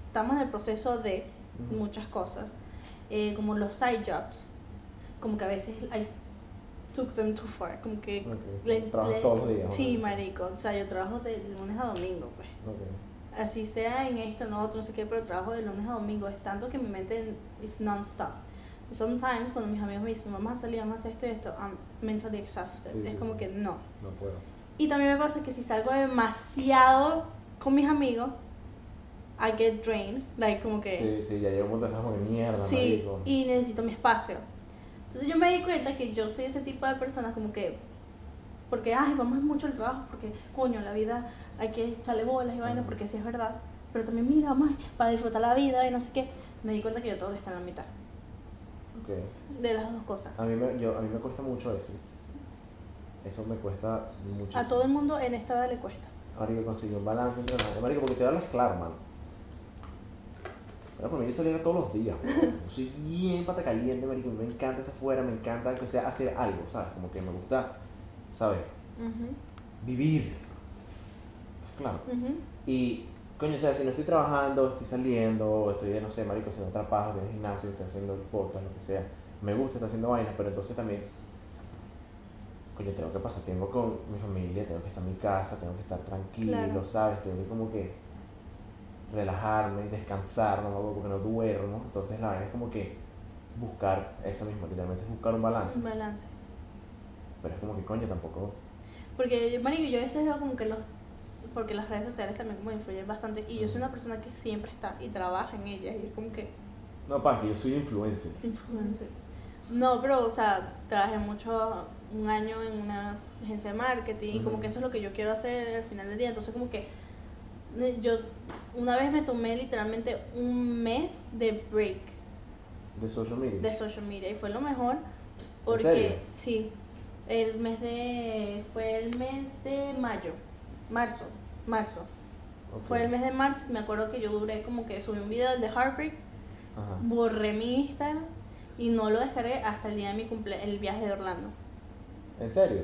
estamos en el proceso de. Muchas cosas, eh, como los side jobs, como que a veces I took them too far. Como que. Ok. le- Trabajas le- todos los días. Sí, marico. O sea, yo trabajo de lunes a domingo, pues Ok. así sea en esto, no otro, no sé qué, pero trabajo de lunes a domingo. Es tanto que mi mente es non-stop. Sometimes cuando mis amigos me dicen, vamos a salir, vamos a hacer esto y esto, I'm mentally exhausted. Sí, es sí, como sí. que no. No puedo. Y también me pasa que si salgo demasiado con mis amigos, I get drained. Like, como que. Sí, sí, ya llega un punto de mierda, Sí, marico. y necesito mi espacio. Entonces yo me di cuenta que yo soy ese tipo de persona como que, porque, ay, vamos mucho al trabajo, porque, coño, la vida hay que echarle bolas y vainas, porque sí es verdad. Pero también, mira, vamos para disfrutar la vida y no sé qué. Me di cuenta que yo tengo que estar en la mitad Ok. de las dos cosas. A mí, me, yo, a mí me cuesta mucho eso, ¿viste? Eso me cuesta muchísimo. A todo el mundo en esta edad le cuesta. Marico, conseguir un balance entre las Marico, porque te hablas claro, mano. Pero por mí yo saliera todos los días. Yo soy bien pata caliente, marico. Me encanta estar afuera, me encanta que sea hacer algo, ¿sabes? Como que me gusta, ¿sabes? Ujú, Vivir. ¿Estás claro? Y, coño, o sea, si no estoy trabajando, estoy saliendo, estoy, no sé, marico, haciendo trabajo, estoy en el gimnasio, estoy haciendo el podcast, lo que sea. Me gusta estar haciendo vainas, pero entonces también, coño, tengo que pasar tiempo con mi familia, tengo que estar en mi casa, tengo que estar tranquilo, Claro. ¿sabes? Tengo que como que relajarme, descansar, no hago porque no duermo. Entonces la vaina es como que buscar eso mismo, literalmente es buscar un balance. Un balance. Pero es como que, coño, tampoco... Porque, yo, marico, yo a veces veo como que los... Porque las redes sociales también como influyen bastante. Y yo soy una persona que siempre está y trabaja en ellas. Y es como que... No, pa, que yo soy influencer. Influencer. No, pero, o sea, trabajé mucho, un año en una agencia de marketing y como que eso es lo que yo quiero hacer al final del día. Entonces, como que yo una vez me tomé literalmente un mes de break De social media. de social media y fue lo mejor serio? porque, sí, el mes de, fue el mes de mayo, marzo, marzo. Fue el mes de marzo, me acuerdo que yo duré como que subí un video de Heartbreak Ajá. borré mi Instagram y no lo descargué hasta el día de mi cumple el viaje de Orlando. ¿En serio?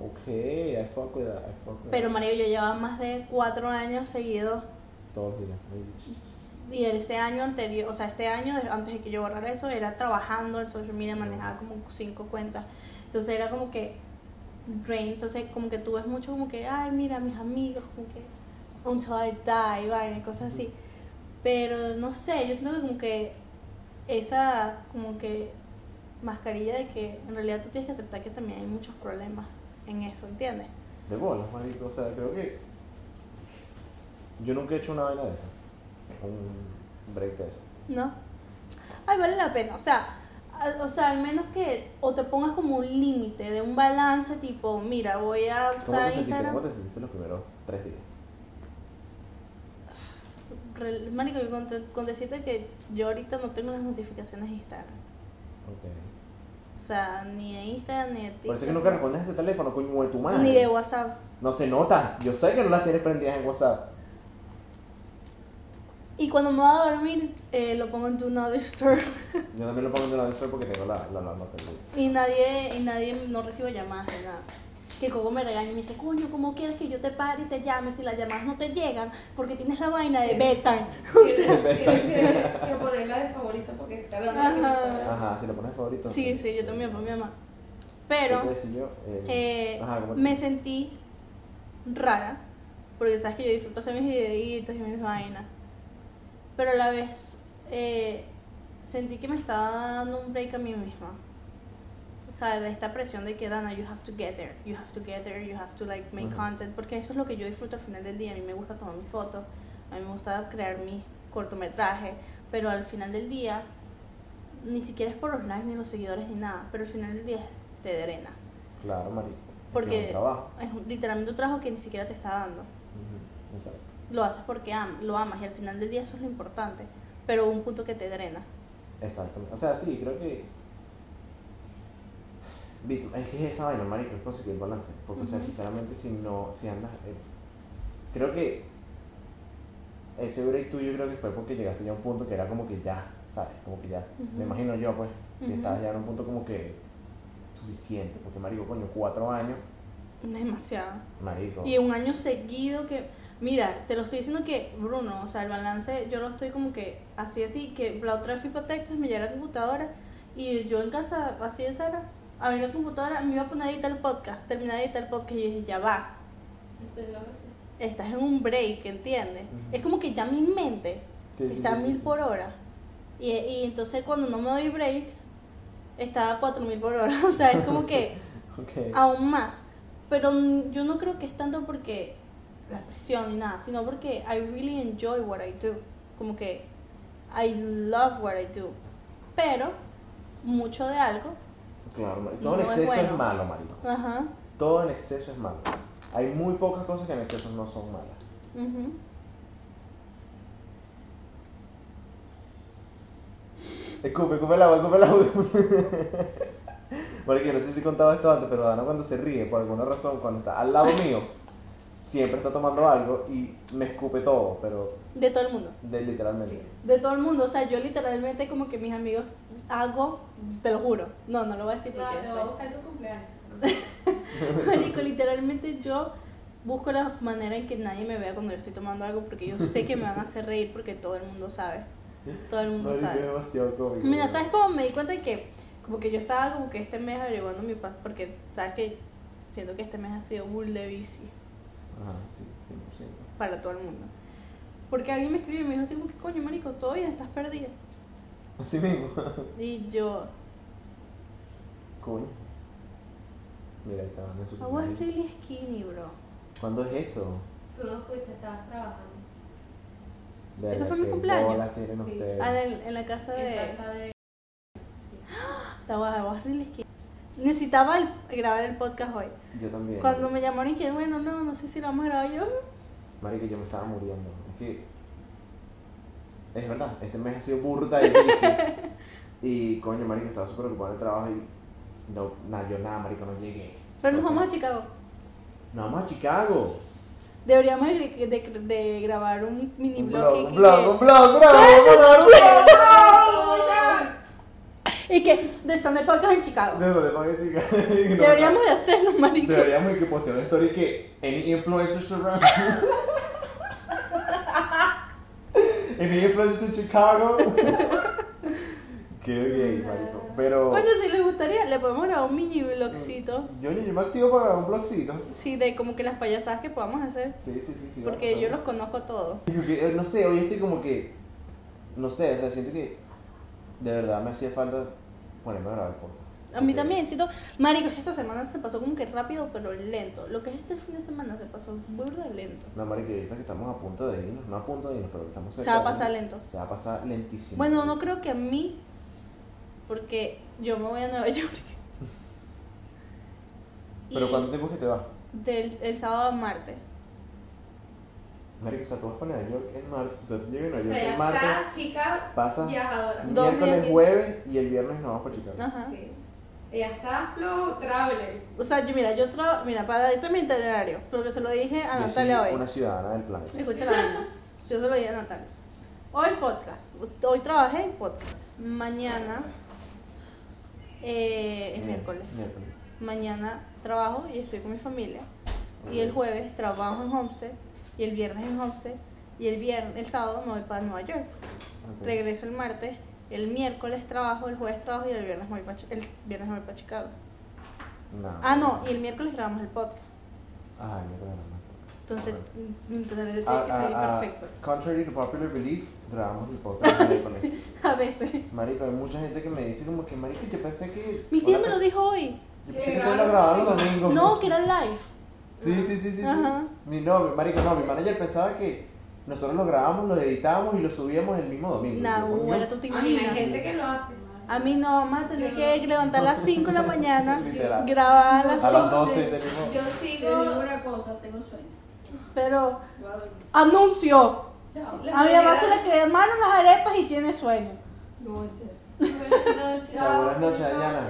Ok, I fuck with that, I fuck with Pero that. Mario, yo llevaba más de cuatro años seguidos Todos los días. y ese año anterior, o sea, este año antes de que yo borrara eso, era trabajando en social media, manejaba como cinco cuentas. Entonces era como que drain, entonces como que tú ves mucho como que, ay, mira, mis amigos, como que until I die, vaina, cosas así. Pero no sé, yo siento que como que esa como que mascarilla de que en realidad tú tienes que aceptar que también hay muchos problemas en eso, ¿entiendes? De bolas, marico. O sea, creo que. Yo nunca he hecho una vaina de esa. Un break de eso. ¿No? Ay, vale la pena, o sea, a- o sea, al menos que o te pongas como un límite de un balance tipo, mira, voy a ¿Cómo usar te, sentiste, Instagram. ¿Cómo te sentiste los primeros tres días? Re- Marico, yo con, con decirte que yo ahorita no tengo las notificaciones de Instagram. Ok. O sea, ni de Instagram, ni de TikTok. Por eso es que nunca respondes a ese teléfono, coño de tu madre. Ni de WhatsApp. No se nota. Yo sé que no las tienes prendidas en WhatsApp. Y cuando me voy a dormir, eh, lo pongo en Do Not Disturb. Yo también lo pongo en la de porque tengo la, la alarma prendida. Y nadie, y nadie, no recibo llamadas ni nada. Que Coco me regaña y me dice, coño, ¿cómo quieres que yo te pare y te llame si las llamadas no te llegan? Porque tienes la vaina de Betan. Tienes que, que ponerla de favorito porque está la Ajá. Ajá, si lo pones favorito. Sí, sí, yo también pongo mi mamá. ¿Qué Pero yo? Eh, eh, ajá, ¿cómo te me sentí rara, porque sabes que yo disfruto hacer mis videitos y mis vainas. Pero a la vez eh, sentí que me estaba dando un break a mí misma. Sea, de esta presión de que Dana, you have to get there, you have to get there, you have to like make Ujú. content, porque eso es lo que yo disfruto al final del día. A mí me gusta tomar mis fotos, a mí me gusta crear mi cortometraje, pero al final del día, ni siquiera es por los likes ni los seguidores ni nada, pero al final del día te drena. Claro, marico. Es que es Porque un trabajo. es literalmente un trabajo que ni siquiera te está dando. Ujú, Exacto. Lo haces porque am- lo amas y al final del día eso es lo importante. pero un punto que te drena. Exacto. O sea, sí, creo que. Es que es esa vaina, marico, es conseguir el balance. Porque, o sea, sinceramente, si no, si andas. eh, creo que ese break tuyo creo que fue porque llegaste ya a un punto que era como que ya, ¿sabes? Como que ya. Ujú. Me imagino yo, pues, que Ujú. estabas ya en un punto como que suficiente. Porque, marico, coño, cuatro años, Demasiado. marico. Y un año seguido que, mira, te lo estoy diciendo que, Bruno, o sea, el balance, yo lo estoy como que así, así, que la otra fui para Texas, me llevé la computadora y yo en casa, así de cero, abrí la computadora, me iba a poner a editar el podcast, terminé de editar el podcast y dije, ya va, estás en un break, ¿entiendes? Ujú. Es como que ya mi mente Sí, sí, está a sí, sí, mil sí. por hora. Y, y entonces cuando no me doy breaks, está a cuatro mil por hora. O sea, es como que Ok. aún más. Pero n- yo no creo que es tanto porque la presión ni nada, sino porque I really enjoy what I do. Como que I love what I do. Pero mucho de algo, Claro. Todo en No exceso es, bueno. malo, marico. ajá, Todo en exceso es malo. Hay muy pocas cosas que en exceso no son malas. ujú. Escupe, escupe el agua, escupe el agua. Porque no sé si he contado esto antes, pero Dana cuando se ríe, por alguna razón, cuando está al lado mío, siempre está tomando algo y me escupe todo, pero de todo el mundo. de, literalmente. Sí. De todo el mundo. O sea, yo literalmente como que mis amigos hago, te lo juro. No, no lo voy a decir porque Claro, te voy a buscar tu cumpleaños. Marico, literalmente yo busco la manera en que nadie me vea cuando yo estoy tomando algo porque yo sé que me van a hacer reír porque todo el mundo sabe. Todo el mundo Marico, es sabe. demasiado cómico. Mira. ¿sabes cómo me di cuenta de que como que yo estaba como que este mes averiguando mi paso porque sabes que siento que este mes ha sido bull de bici Ajá, sí, 100%. para todo el mundo. Porque alguien me escribió y me dijo así como que coño, marico, todavía estás perdida. Así mismo. Y yo, Coño. Mira, Dana en su I was cumpleaños. really skinny, bro. ¿Cuándo es eso? Tú no fuiste, estabas trabajando. Verga, fue mi cumpleaños. Sí. ustedes. Ah, en, en la casa de... En casa de. Sí. Estaba I was really skinny. Necesitaba el- grabar el podcast hoy. Yo también. Cuando me llamaron y que bueno, no, no sé si lo vamos a grabar yo. Marico, yo me estaba muriendo. Es que. Es verdad, este mes ha sido burda difícil. y coño, Marico, estaba súper ocupado en el trabajo y. No, nada, yo nada, Marico, no llegué. Pero nos vamos a Chicago. Nos vamos a Chicago. Deberíamos de, de- de grabar un mini Un blog. blog, y un que- blog, un blog, bravo, vamos a grabar Y que de Sunday Podcast en Chicago. ¿De dónde van a Chicago? No, Deberíamos de hacerlo, marico. Deberíamos que postear una story que any influencers around. any influencers en Chicago. Qué gay, marico. Pero. Coño, si les gustaría, le podemos grabar un mini blogcito. Yo, yo me activo para un blogcito. Sí, de como que las payasadas que podamos hacer. Sí, sí, sí, sí. Porque yo los conozco todos. Eh, No sé, hoy estoy como que. No sé, o sea, siento que. De verdad me hacía falta ponerme a grabar podcast. A mí también, siento, marico, esta semana se pasó como que rápido, pero lento. Lo que es este fin de semana se pasó burda lento. No, marico, ahorita que estamos a punto de irnos, no a punto de irnos, pero estamos Se cerca va a pasar lento. Se va a pasar lentísimo. Bueno, no creo que a mí, porque yo me voy a Nueva York. ¿Pero cuánto tiempo es que te vas? del el sábado a martes. Marico, o sea, tú vas para Nueva York el martes, o sea, tú llegas a O Nueva sea, York ya el martes, está, chica pasas viajadora. Miércoles, jueves y el viernes nos vamos para Chicago. Ajá. Sí. Ella está flow traveler. O sea, yo, mira, yo trabajo, mira, para darte mi itinerario, porque se lo dije a Yo Natalia soy hoy. una ciudadana del planeta. Escucha la vaina. Yo se lo dije a Natalia. Hoy podcast. Hoy trabajé en podcast. Mañana eh, es miércoles. Miércoles. Mañana trabajo y estoy con mi familia. Y el jueves trabajo en Homestead. Y el viernes en Homestead. Y el viernes, el sábado me voy para Nueva York. Regreso el martes. El miércoles trabajo, el jueves trabajo y el viernes me voy para, el viernes me voy para Chicago. No. Ah, no, y el miércoles grabamos el podcast. Ah, miércoles no. Entonces, mi itinerario tiene Ah, que salir ah, ah, perfecto. contrary to popular belief, grabamos el podcast el. A veces. Marico, hay mucha gente que me dice como que, marico, yo pensé que... Mi tía me lo pers- dijo hoy. Yo pensé Que que lo grababan los domingos. No, que era live. Sí, sí, sí, sí. sí. Ajá. Mi, no, mi marico, no, mi manager pensaba que nosotros lo grabábamos, lo editábamos y lo subíamos el mismo domingo. Nah, bueno, tú te A mí hay imaginas. gente que lo hace. A mí no, mamá, tenía que levantar a las 5 de la mañana, Literal. grabar a las A las 5. 12 tenemos... Yo sigo. ninguna cosa, tengo sueño. Pero, a anuncio. Chao. A mi mamá se le quemaron las arepas y tiene sueño. Buenas noches. Chao, buenas noches, Diana.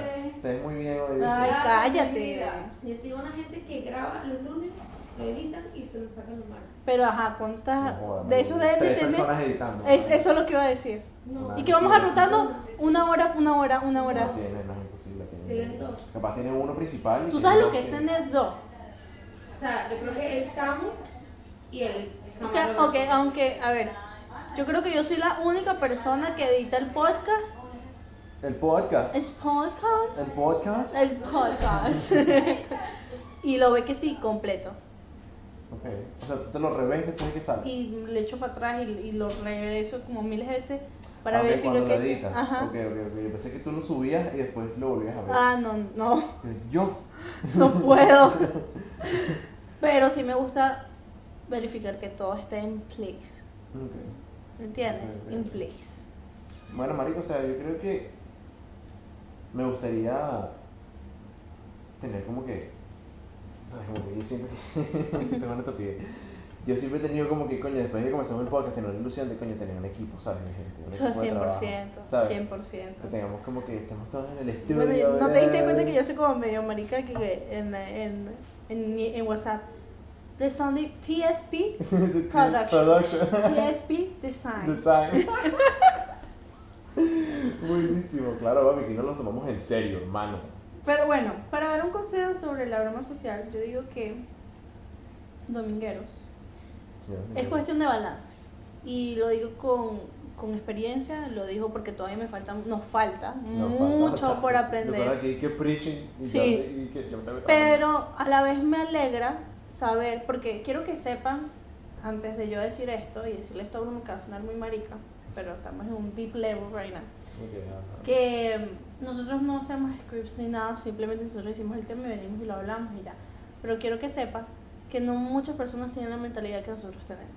Te ves muy bien hoy. Cállate. Yo sigo una gente que graba los lunes, lo editan y se lo sacan los martes. Pero ajá, ¿cuántas? No de eso deben de tener. personas editando. Es, eso es lo que iba a decir. No. Y que vamos arrotando una hora, una hora, una No hora. tiene, no es imposible. Tiene, Tienen dos. Capaz tiene uno principal. y Tú sabes lo que es tener dos. O sea, yo creo que el chamo y el Ok, ok, aunque, a ver, yo creo que yo soy la única persona que edita el podcast. El podcast. El podcast. El podcast. El podcast. y lo ve que sí, completo. Ok. O sea, tú te lo revés después de que sale. Y le echo para atrás y, y lo regreso como miles de veces para Ah, ok, verificar cuando que. lo editas. Ajá. Ok, ok, ok. Yo pensé que tú lo subías y después lo volvías a ver. Ah, no, no, Yo. no puedo. Pero sí me gusta verificar que todo esté en place. Ok. ¿Me entiendes? In place. Bueno, marico, o sea, yo creo que me gustaría tener como que, ¿sabes? Como que yo siento que tengo una. Yo siempre he tenido como que, coño, después de que comenzamos el podcast, tener la ilusión de, coño, tener un equipo, ¿sabes? De gente, un Eso equipo de trabajo, 100%. ¿sabes? 100%. Que tengamos como que estemos todos en el estudio. Bueno, ¿No te diste cuenta que yo soy como medio marica que- en, en, en, en WhatsApp? The Sunday TSP Production. Production. TSP Design. Design. Buenísimo, claro, papi, que no lo tomamos en serio, hermano. Pero bueno, para dar un consejo sobre la broma social, yo digo que domingueros Sí, es cuestión de balance. Y lo digo con, con experiencia, lo digo porque todavía me falta, nos falta Nos falta mucho bastante. por aprender. aquí que preaching y, Sí. tal, y que. Pero a la vez me alegra saber, porque quiero que sepan, antes de yo decir esto y decirle esto a Bruno, que va a sonar muy marica, pero estamos en un deep level right now, Ok, ajá. que nosotros no hacemos scripts ni nada, simplemente nosotros hicimos el tema y venimos y lo hablamos y ya. Pero quiero que sepas que no muchas personas tienen la mentalidad que nosotros tenemos.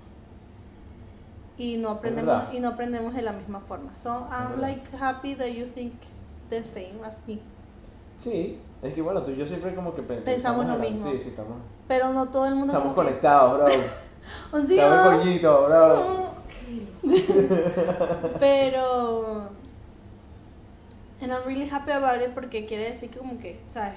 Y no aprendemos, y no aprendemos de la misma forma. So I'm like happy that you think the same as me. Sí, es que bueno, tú y yo siempre como que pen- Pensamos lo la- mismo. Sí, sí, estamos, Pero no todo el mundo estamos como que- conectados, bro. Oh, sí, Estamos coñitos, bro. Pero. And I'm really happy about it porque quiere decir que, como que, ¿sabes?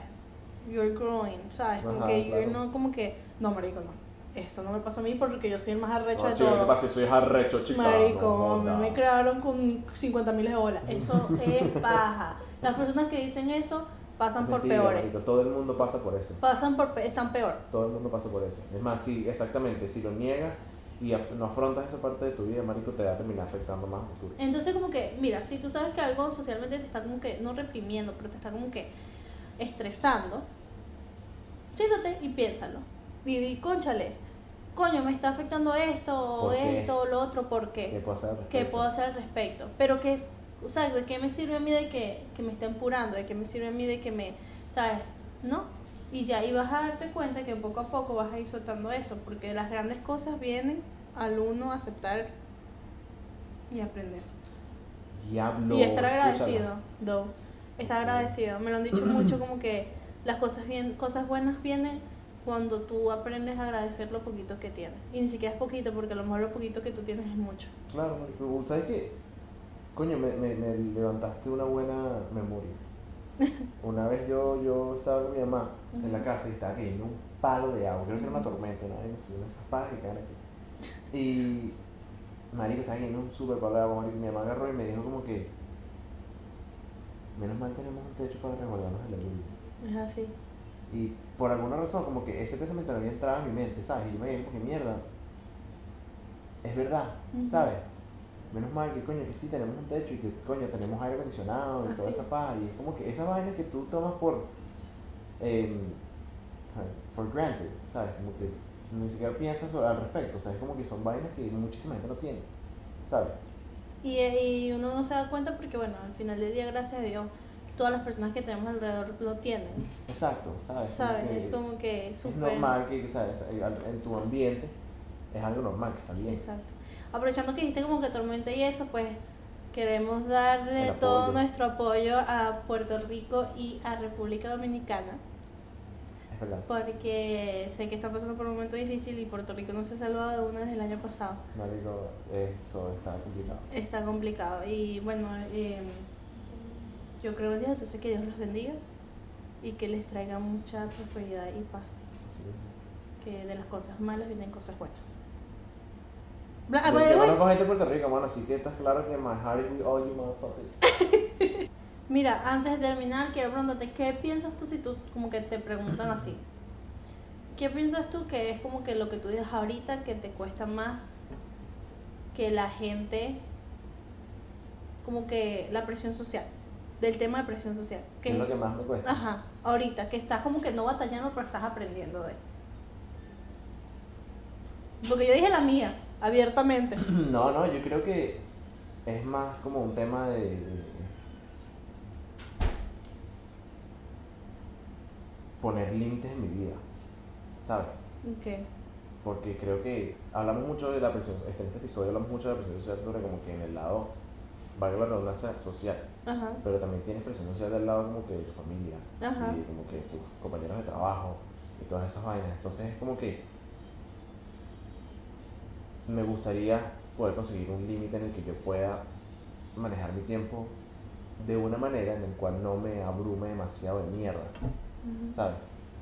You're growing, ¿sabes? Como Ajá, que you're no, como que, no, marico, no. Esto no me pasa a mí porque yo soy el más arrecho No, de chico, ¿qué todo. pasa? Soy arrecho, chica. Marico, no me crearon con 50 mil de bolas. Eso es paja. Las personas que dicen eso pasan por Mentira, peores. marico, todo el mundo pasa por eso. Pasan por, están peor. Todo el mundo pasa por eso. Es más, sí, exactamente. Si lo niegas y af- no afrontas esa parte de tu vida, marico, te va a terminar afectando más a futuro. Entonces como que, mira, si tú sabes que algo socialmente te está como que, no reprimiendo, pero te está como que estresando, siéntate y piénsalo. Y di, conchale, coño, me está afectando esto, o ¿Por qué? esto, lo otro, ¿por ¿Qué qué? puedo hacer? al ¿Qué respecto? puedo hacer al respecto? Pero que, o sea, ¿de qué me sirve a mí de que, que me esté empurando? ¿De qué me sirve a mí de que me, sabes? ¿No? Y ya, y vas a darte cuenta que poco a poco vas a ir soltando eso, porque las grandes cosas vienen al uno aceptar y aprender. Diablo. Y estar agradecido, do. Estar agradecido. Me lo han dicho mucho como que las cosas bien, cosas buenas vienen cuando tú aprendes a agradecer lo poquito que tienes. Y ni siquiera es poquito, porque a lo mejor lo poquito que tú tienes es mucho. Claro. ¿Sabes qué? Coño, me, me, me levantaste una buena memoria. Una vez yo, yo estaba con mi mamá en la casa y estaba cayendo un palo de agua. Creo que era una tormenta, una así, una de esas pajas que caen aquí. Y, marico, estaba cayendo un super palo de agua, marico. Mi mamá agarró y me dijo como que, menos mal tenemos un techo para resguardarnos de la lluvia. Es así. Y por alguna razón, como que ese pensamiento no había entrado en mi mente, ¿sabes? Y yo me dije, como que mierda, es verdad, Ujú. ¿sabes? Menos mal que coño, que sí tenemos un techo y que coño, tenemos aire acondicionado y toda Así esa es. paja. Y es como que esas vainas que tú tomas por. em, for granted, ¿sabes? Como que ni siquiera piensas al respecto, o sea, es como que son vainas que muchísima gente no tiene, ¿sabes? Y, y uno no se da cuenta porque, bueno, al final del día, gracias a Dios, todas las personas que tenemos alrededor lo tienen. Exacto, ¿sabes? Como ¿Sabes? que Es como que es súper... normal que, ¿sabes? En tu ambiente es algo normal, que está bien. Exacto. Aprovechando que dijiste como que tormenta y eso, pues queremos darle todo nuestro apoyo a Puerto Rico y a República Dominicana. Es verdad. porque sé que está pasando por un momento difícil y Puerto Rico no se ha salvado de una desde el año pasado. Marico, eso está complicado. Está complicado y bueno, eh, yo creo en Dios, entonces que Dios los bendiga y que les traiga mucha prosperidad y paz, que de las cosas malas vienen cosas buenas. Bla- ah, Yo, conozco gente de Puerto Rico, mano, así que estás claro que my heart is with all you motherfuckers. Mira, antes de terminar, quiero preguntarte, ¿qué piensas tú si tú como que te preguntan así? ¿Qué piensas tú que es como que lo que tú dices ahorita que te cuesta más que la gente, como que la presión social, del tema de presión social? ¿Qué es lo que más me cuesta? Ajá, ahorita, que estás como que no batallando, pero estás aprendiendo de. Porque yo dije la mía, abiertamente. No, no, yo creo que es más como un tema de, de poner límites en mi vida, ¿sabes? Ok. Porque creo que hablamos mucho de la presión, este, en este episodio hablamos mucho de la presión social, pero como que en el lado, valga la redundancia, social, Ajá. pero también tienes presión social del lado como que de tu familia, Ajá. y como que tus compañeros de trabajo, y todas esas vainas. Entonces es como que me gustaría poder conseguir un límite en el que yo pueda manejar mi tiempo de una manera en la cual no me abrume demasiado de mierda. ¿sabes?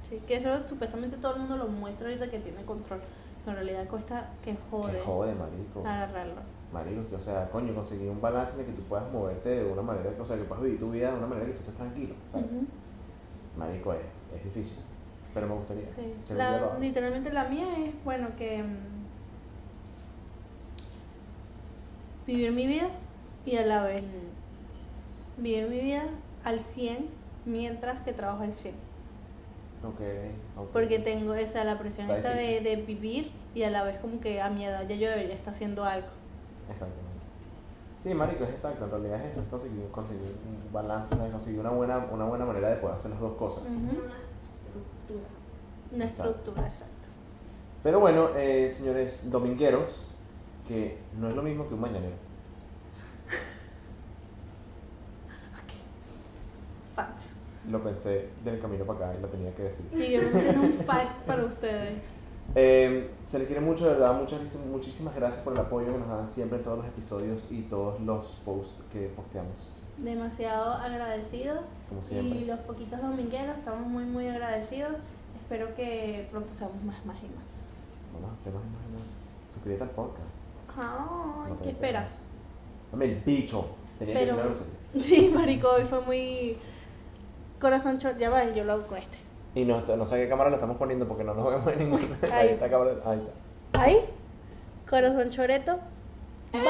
Sí, que eso supuestamente todo el mundo lo muestra ahorita que tiene control. Pero en realidad cuesta que jode, Que jode, marico. agarrarlo. Marico, que o sea, coño, conseguir un balance en el que tú puedas moverte de una manera, o sea, que puedas vivir tu vida de una manera que tú estés tranquilo, ¿sabes? Marico, es, es difícil, pero me gustaría. Sí. La- literalmente la mía es, bueno, que mm, vivir mi vida y a la vez mm, vivir mi vida al 100 mientras que trabajo al 100. Ok, ok. Porque tengo esa la presión Está esta de, de vivir y a la vez como que a mi edad ya yo debería estar haciendo algo. Exactamente. Sí, marico, es exacto. En realidad es eso, es conseguir, conseguir un balance, ¿sabes? conseguir una buena, una buena manera de poder hacer las dos cosas. Una estructura. Una Exacto. estructura, exacto. Pero bueno, eh, señores domingueros, que no es lo mismo que un mañanero. Facts. Lo pensé del camino para acá y lo tenía que decir. Y yo un fact para ustedes. Eh, se les quiere mucho, de verdad. Muchas, muchísimas gracias por el apoyo que nos dan siempre en todos los episodios y todos los posts que posteamos. Demasiado agradecidos. Como Y siempre. los poquitos domingueros estamos muy, muy agradecidos. Espero que pronto seamos más, más y más. Vamos a hacer más y más. Suscríbete al podcast. Ay, No ¿qué esperas? Dame el bicho. Tenía que Pero- decir. Sí, marico, hoy fue muy... Corazón chot, ya va, yo lo hago con este. Y no, no sé qué cámara lo estamos poniendo porque no nos vemos en ninguna. Ahí Ahí. está cámara. Ahí está. Ahí, corazón choreto. Bye.